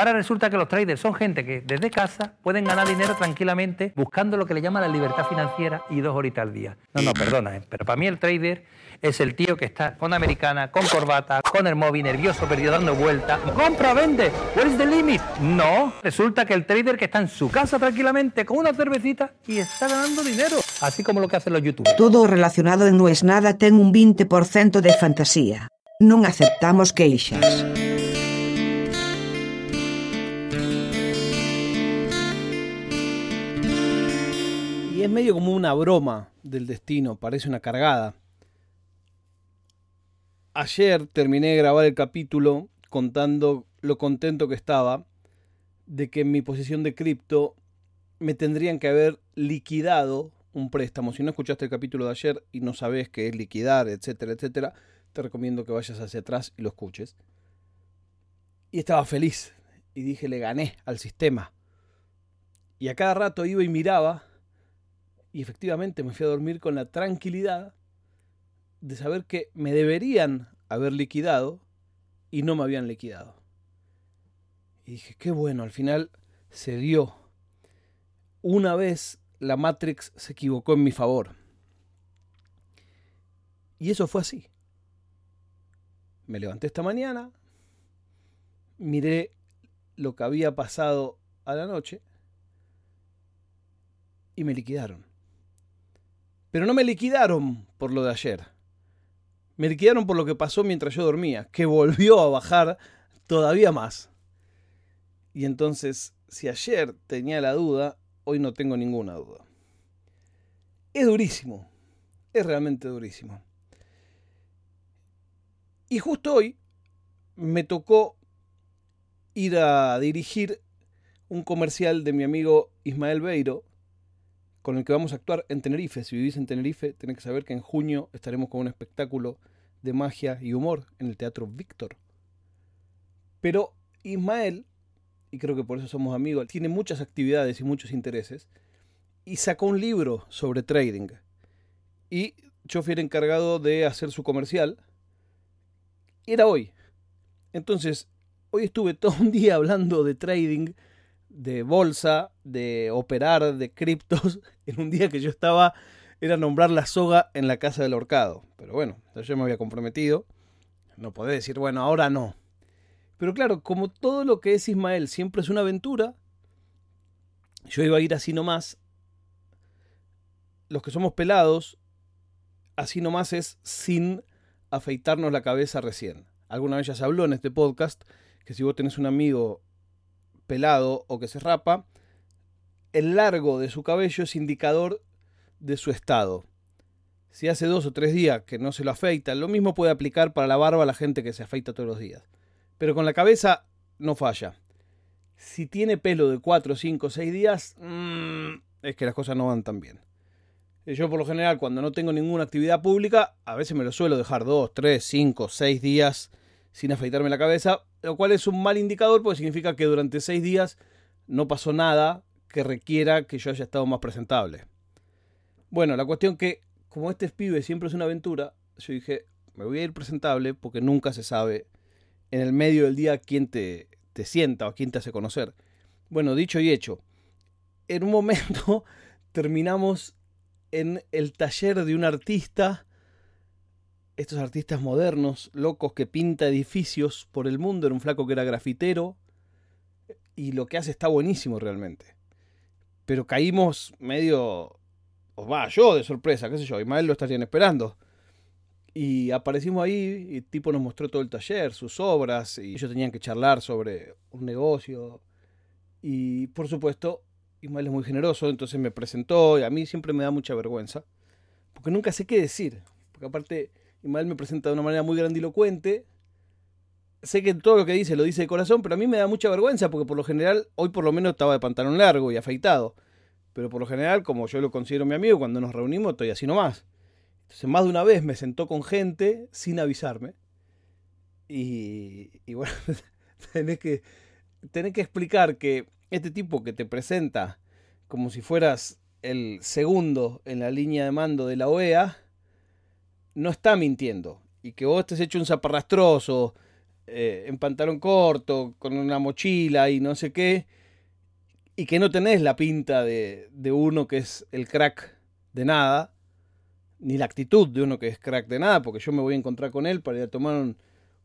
Ahora resulta que los traders son gente que desde casa pueden ganar dinero tranquilamente buscando lo que le llama la libertad financiera y dos horitas al día. No, no, perdona, ¿eh? pero para mí el trader es el tío que está con americana, con corbata, con el móvil, nervioso, perdido, dando vueltas. ¡Compra, vende! ¿Where is the limit? No, resulta que el trader que está en su casa tranquilamente con una cervecita y está ganando dinero. Así como lo que hacen los youtubers. Todo relacionado en No es Nada ten un 20% de fantasía. Non aceptamos queixas. Y es medio como una broma del destino, parece una cargada. Ayer terminé de grabar el capítulo contando lo contento que estaba de que en mi posición de cripto me tendrían que haber liquidado un préstamo. Si no escuchaste el capítulo de ayer y no sabes qué es liquidar, etcétera, etcétera, te recomiendo que vayas hacia atrás y lo escuches. Y estaba feliz y dije, le gané al sistema. Y a cada rato iba y miraba y efectivamente me fui a dormir con la tranquilidad de saber que me deberían haber liquidado y no me habían liquidado. Y dije, qué bueno, al final se dio. Una vez la Matrix se equivocó en mi favor. Y eso fue así. Me levanté esta mañana, miré lo que había pasado a la noche y me liquidaron. Pero no me liquidaron por lo de ayer. Me liquidaron por lo que pasó mientras yo dormía, que volvió a bajar todavía más. Y entonces, si ayer tenía la duda, hoy no tengo ninguna duda. Es durísimo, es realmente durísimo. Y justo hoy me tocó ir a dirigir un comercial de mi amigo Ismael Beiro, con el que vamos a actuar en Tenerife. Si vivís en Tenerife, tenés que saber que en junio estaremos con un espectáculo de magia y humor en el Teatro Víctor. Pero Ismael, y creo que por eso somos amigos, tiene muchas actividades y muchos intereses, y sacó un libro sobre trading. Y yo fui el encargado de hacer su comercial. Era hoy. Entonces, hoy estuve todo un día hablando de trading de bolsa, de operar, de criptos, en un día que yo estaba, era nombrar la soga en la casa del horcado. Pero bueno, yo me había comprometido. No podés decir, bueno, ahora no. Pero claro, como todo lo que es Ismael siempre es una aventura, yo iba a ir así nomás. Los que somos pelados, así nomás es sin afeitarnos la cabeza recién. Alguna vez ya se habló en este podcast que si vos tenés un amigo pelado o que se rapa, el largo de su cabello es indicador de su estado. Si hace dos o tres días que no se lo afeita, lo mismo puede aplicar para la barba a la gente que se afeita todos los días. Pero con la cabeza no falla. Si tiene pelo de cuatro, cinco, seis días, mmm, es que las cosas no van tan bien. Yo por lo general cuando no tengo ninguna actividad pública, a veces me lo suelo dejar dos, tres, cinco, seis días sin afeitarme la cabeza, lo cual es un mal indicador porque significa que durante seis días no pasó nada que requiera que yo haya estado más presentable. Bueno, la cuestión que, como este pibe siempre es una aventura, yo dije, me voy a ir presentable porque nunca se sabe en el medio del día quién te, te sienta o quién te hace conocer. Bueno, dicho y hecho, en un momento terminamos en el taller de un artista estos artistas modernos, locos, que pinta edificios por el mundo. Era un flaco que era grafitero. Y lo que hace está buenísimo realmente. Pero caímos medio. O va, yo de sorpresa, qué sé yo. Ismael lo estarían esperando. Y aparecimos ahí y el tipo nos mostró todo el taller, sus obras. Y ellos tenían que charlar sobre un negocio. Y por supuesto, Ismael es muy generoso, entonces me presentó. Y a mí siempre me da mucha vergüenza. Porque nunca sé qué decir. Porque aparte Ismael me presenta de una manera muy grandilocuente. Sé que todo lo que dice lo dice de corazón, pero a mí me da mucha vergüenza porque por lo general, hoy por lo menos estaba de pantalón largo y afeitado. Pero por lo general, como yo lo considero mi amigo, cuando nos reunimos estoy así nomás. Entonces más de una vez me sentó con gente sin avisarme. Y, y bueno, tenés que, tenés que explicar que este tipo que te presenta como si fueras el segundo en la línea de mando de la OEA, no está mintiendo y que vos estés hecho un zaparrastroso eh, en pantalón corto, con una mochila y no sé qué, y que no tenés la pinta de, de uno que es el crack de nada, ni la actitud de uno que es crack de nada, porque yo me voy a encontrar con él para ir a tomar un,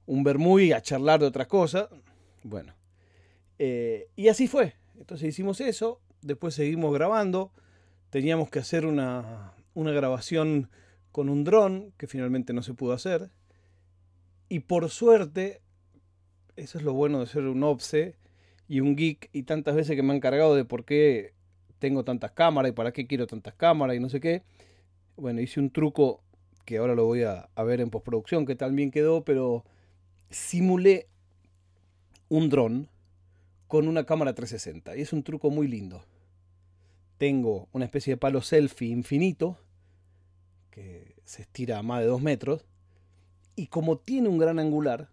un y a charlar de otras cosas. Bueno, eh, y así fue. Entonces hicimos eso, después seguimos grabando, teníamos que hacer una, una grabación con un dron, que finalmente no se pudo hacer. Y por suerte, eso es lo bueno de ser un obse y un geek, y tantas veces que me han cargado de por qué tengo tantas cámaras y para qué quiero tantas cámaras y no sé qué. Bueno, hice un truco que ahora lo voy a, a ver en postproducción, que también quedó, pero simulé un dron con una cámara 360. Y es un truco muy lindo. Tengo una especie de palo selfie infinito, que se estira a más de 2 metros, y como tiene un gran angular,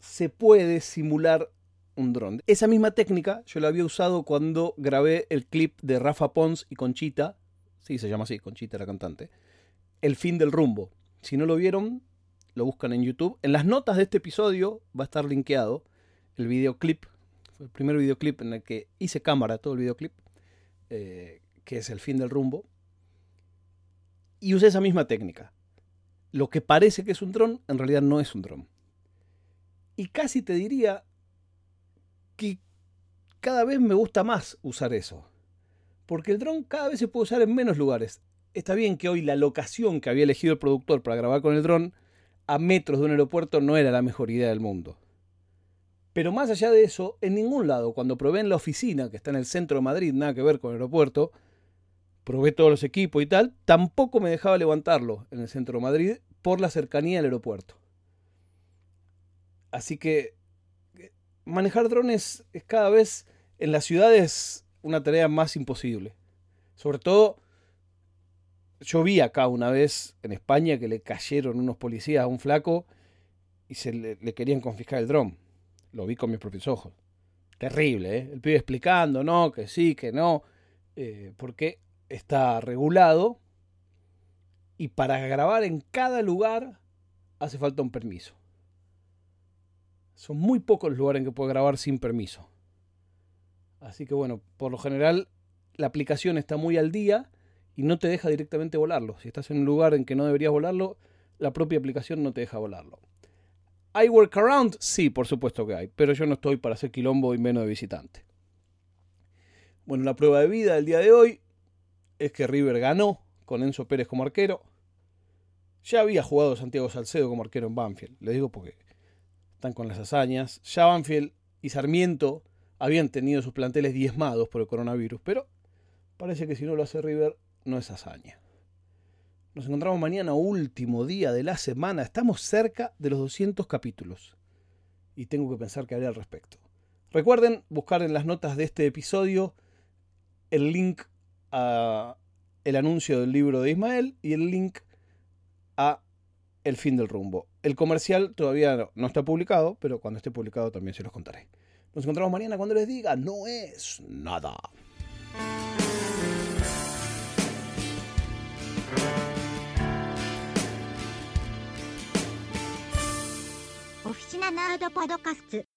se puede simular un dron. Esa misma técnica yo la había usado cuando grabé el clip de Rafa Pons y Conchita, sí se llama así, Conchita la cantante, El fin del rumbo. Si no lo vieron, lo buscan en YouTube. En las notas de este episodio va a estar linkeado el videoclip, fue el primer videoclip en el que hice cámara todo el videoclip, eh, que es El fin del rumbo. Y usé esa misma técnica. Lo que parece que es un dron, en realidad no es un dron. Y casi te diría que cada vez me gusta más usar eso. Porque el dron cada vez se puede usar en menos lugares. Está bien que hoy la locación que había elegido el productor para grabar con el dron a metros de un aeropuerto no era la mejor idea del mundo. Pero más allá de eso, en ningún lado, cuando probé en la oficina, que está en el centro de Madrid, nada que ver con el aeropuerto, probé todos los equipos y tal, tampoco me dejaba levantarlo en el centro de Madrid por la cercanía al aeropuerto. Así que eh, manejar drones es cada vez en las ciudades una tarea más imposible. Sobre todo, yo vi acá una vez en España que le cayeron unos policías a un flaco y se le, le querían confiscar el dron. Lo vi con mis propios ojos. Terrible, ¿eh? El pibe explicando, no, que sí, que no. Eh, porque está regulado y para grabar en cada lugar hace falta un permiso. Son muy pocos los lugares en que puedes grabar sin permiso. Así que bueno, por lo general la aplicación está muy al día y no te deja directamente volarlo. Si estás en un lugar en que no deberías volarlo, la propia aplicación no te deja volarlo. ¿Hay workaround? Sí, por supuesto que hay, pero yo no estoy para hacer quilombo y menos de visitante. Bueno, la prueba de vida del día de hoy es que River ganó con Enzo Pérez como arquero. Ya había jugado Santiago Salcedo como arquero en Banfield, le digo porque están con las hazañas. Ya Banfield y Sarmiento habían tenido sus planteles diezmados por el coronavirus, pero parece que si no lo hace River no es hazaña. Nos encontramos mañana, último día de la semana. Estamos cerca de los 200 capítulos. Y tengo que pensar qué haré al respecto. Recuerden buscar en las notas de este episodio el link el anuncio del libro de Ismael y el link a El fin del rumbo. El comercial todavía no, está publicado, pero cuando esté publicado también se los contaré. Nos encontramos mañana cuando les diga, no es nada. Oficina Nerd Podcast